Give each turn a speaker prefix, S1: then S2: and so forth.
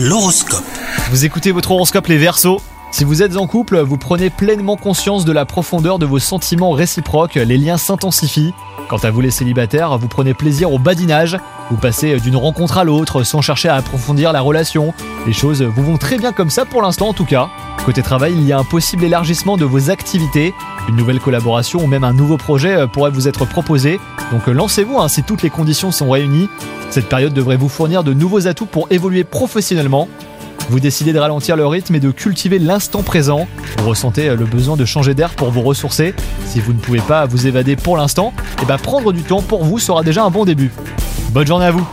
S1: L'horoscope.
S2: Vous écoutez votre horoscope les Verseaux si vous êtes en couple, vous prenez pleinement conscience de la profondeur de vos sentiments réciproques, les liens s'intensifient. Quant à vous les célibataires, vous prenez plaisir au badinage, vous passez d'une rencontre à l'autre sans chercher à approfondir la relation. Les choses vous vont très bien comme ça pour l'instant en tout cas. Côté travail, il y a un possible élargissement de vos activités, une nouvelle collaboration ou même un nouveau projet pourrait vous être proposé. Donc lancez-vous hein, si toutes les conditions sont réunies. Cette période devrait vous fournir de nouveaux atouts pour évoluer professionnellement. Vous décidez de ralentir le rythme et de cultiver l'instant présent. Vous ressentez le besoin de changer d'air pour vous ressourcer. Si vous ne pouvez pas vous évader pour l'instant, et eh ben prendre du temps pour vous sera déjà un bon début. Bonne journée à vous